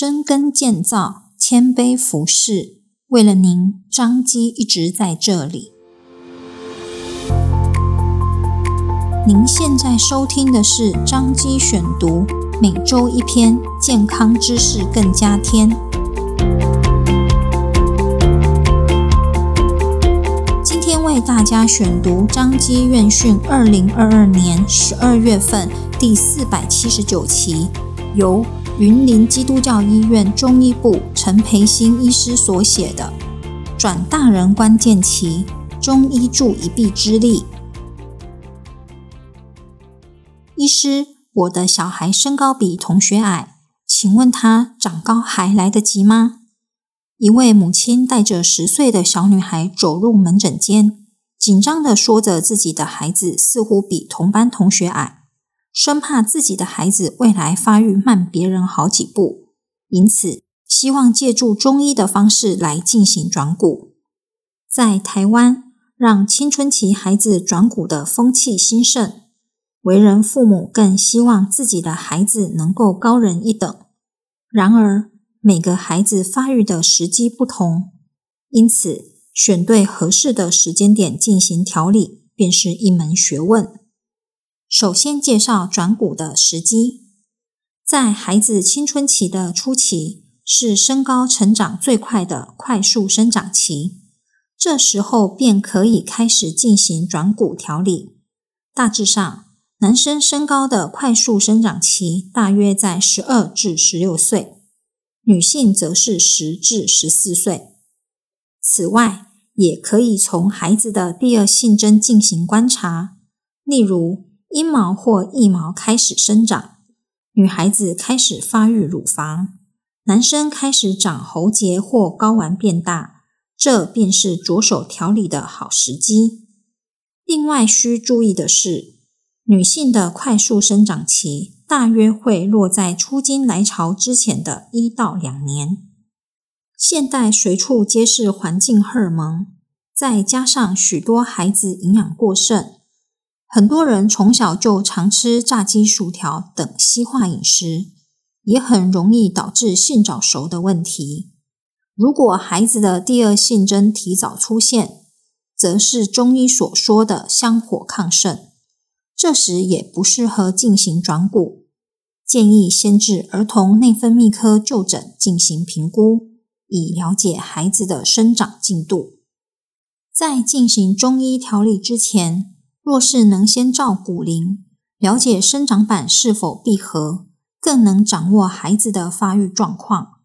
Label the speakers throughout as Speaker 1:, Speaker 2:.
Speaker 1: 深耕建造，谦卑服侍，为了您，张基一直在这里。您现在收听的是张基选读，每周一篇健康知识更加添。今天为大家选读张基院讯二零二二年十二月份第四百七十九期，由云林基督教医院中医部陈培新医师所写的《转大人关键期，中医助一臂之力》。医师，我的小孩身高比同学矮，请问他长高还来得及吗？一位母亲带着十岁的小女孩走入门诊间，紧张地说着自己的孩子似乎比同班同学矮。生怕自己的孩子未来发育慢别人好几步，因此希望借助中医的方式来进行转骨。在台湾，让青春期孩子转骨的风气兴盛，为人父母更希望自己的孩子能够高人一等。然而，每个孩子发育的时机不同，因此选对合适的时间点进行调理，便是一门学问。首先介绍转骨的时机，在孩子青春期的初期，是身高成长最快的快速生长期，这时候便可以开始进行转骨调理。大致上，男生身高的快速生长期大约在十二至十六岁，女性则是十至十四岁。此外，也可以从孩子的第二性征进行观察，例如，阴毛或腋毛开始生长，女孩子开始发育乳房，男生开始长喉结或睾丸变大，这便是着手调理的好时机。另外需注意的是，女性的快速生长期大约会落在初经来潮之前的一到两年。现代随处皆是环境荷尔蒙，再加上许多孩子营养过剩。很多人从小就常吃炸鸡、薯条等西化饮食，也很容易导致性早熟的问题。如果孩子的第二性征提早出现，则是中医所说的香火亢盛，这时也不适合进行转骨，建议先至儿童内分泌科就诊进行评估，以了解孩子的生长进度。在进行中医调理之前，若是能先照骨龄，了解生长板是否闭合，更能掌握孩子的发育状况。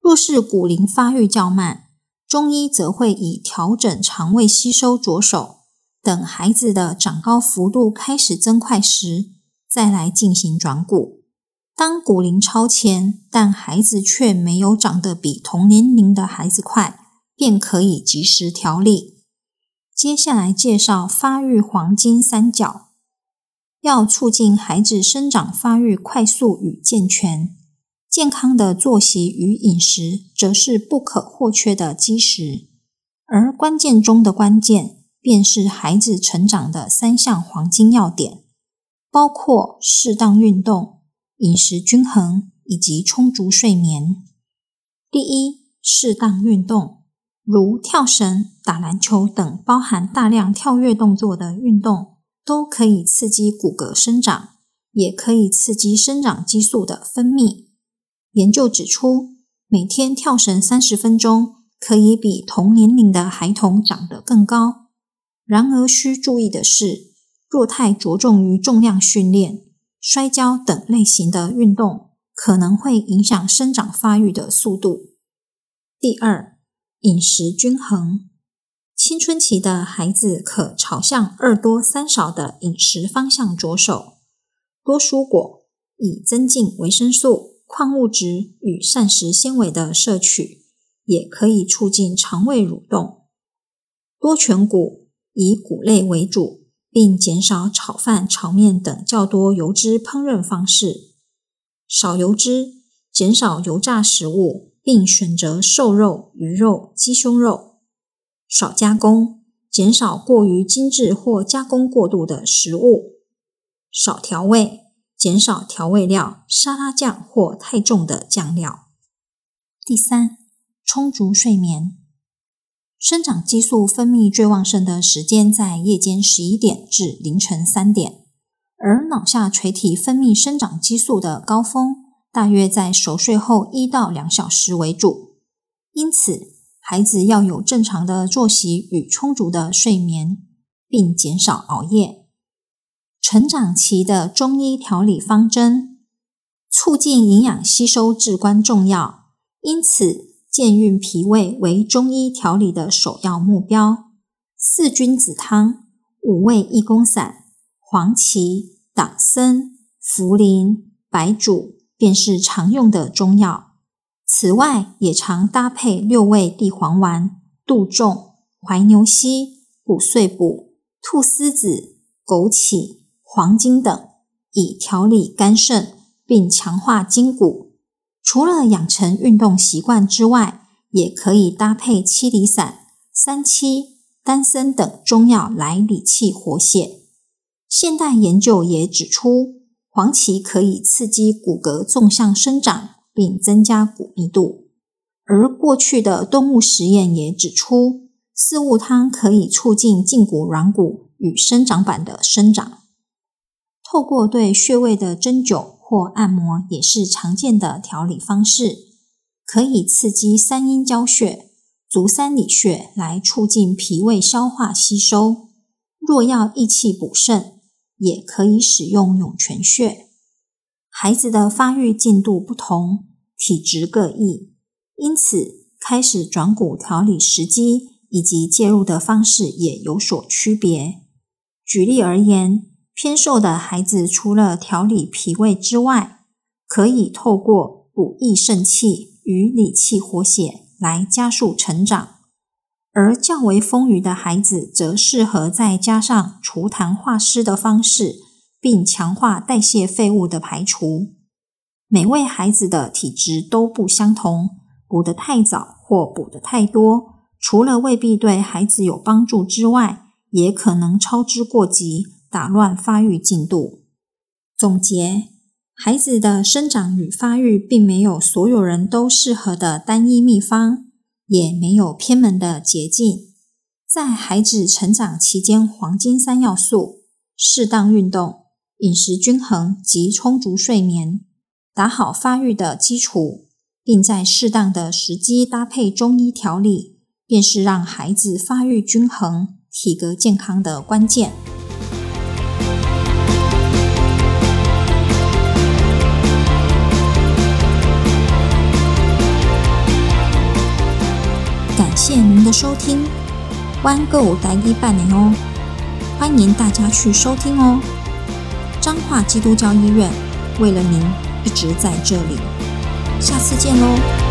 Speaker 1: 若是骨龄发育较慢，中医则会以调整肠胃吸收着手，等孩子的长高幅度开始增快时，再来进行转骨。当骨龄超前，但孩子却没有长得比同年龄的孩子快，便可以及时调理。接下来介绍发育黄金三角，要促进孩子生长发育快速与健全，健康的作息与饮食则是不可或缺的基石。而关键中的关键，便是孩子成长的三项黄金要点，包括适当运动、饮食均衡以及充足睡眠。第一，适当运动。如跳绳、打篮球等包含大量跳跃动作的运动，都可以刺激骨骼生长，也可以刺激生长激素的分泌。研究指出，每天跳绳三十分钟，可以比同年龄的孩童长得更高。然而需注意的是，若太着重于重量训练、摔跤等类型的运动，可能会影响生长发育的速度。第二。饮食均衡，青春期的孩子可朝向二多三少的饮食方向着手，多蔬果，以增进维生素、矿物质与膳食纤维的摄取，也可以促进肠胃蠕动；多全谷，以谷类为主，并减少炒饭、炒面等较多油脂烹饪方式；少油脂，减少油炸食物。并选择瘦肉、鱼肉、鸡胸肉，少加工，减少过于精致或加工过度的食物；少调味，减少调味料、沙拉酱或太重的酱料。第三，充足睡眠。生长激素分泌最旺盛的时间在夜间十一点至凌晨三点，而脑下垂体分泌生长激素的高峰大约在熟睡后一到两小时为主。因此，孩子要有正常的作息与充足的睡眠，并减少熬夜。成长期的中医调理方针，促进营养吸收至关重要，因此，健运脾胃为中医调理的首要目标。四君子汤、五味益公散、黄芪、党参、茯苓、白术便是常用的中药。此外，也常搭配六味地黄丸、杜仲、怀牛膝、骨碎补、菟丝子、枸杞、黄精等，以调理肝肾，并强化筋骨。除了养成运动习惯之外，也可以搭配七里散、三七、丹参等中药来理气活血。现代研究也指出，黄芪可以刺激骨骼纵向生长，并增加骨密度。而过去的动物实验也指出，四物汤可以促进胫骨软骨与生长板的生长。透过对穴位的针灸。或按摩也是常见的调理方式，可以刺激三阴交穴、足三里穴来促进脾胃消化吸收。若要益气补肾，也可以使用涌泉穴。孩子的发育进度不同，体质各异，因此开始转骨调理时机以及介入的方式也有所区别。举例而言。偏瘦的孩子，除了调理脾胃之外，可以透过补益肾气与理气活血来加速成长；而较为丰腴的孩子，则适合再加上除痰化湿的方式，并强化代谢废物的排除。每位孩子的体质都不相同，补得太早或补得太多，除了未必对孩子有帮助之外，也可能操之过急。打乱发育进度。总结：孩子的生长与发育并没有所有人都适合的单一秘方，也没有偏门的捷径。在孩子成长期间，黄金三要素：适当运动、饮食均衡及充足睡眠，打好发育的基础，并在适当的时机搭配中医调理，便是让孩子发育均衡、体格健康的关键。谢谢您的收听，，OneGo 待一半年哦，欢迎大家去收听哦。彰化基督教医院为了您一直在这里，下次见喽。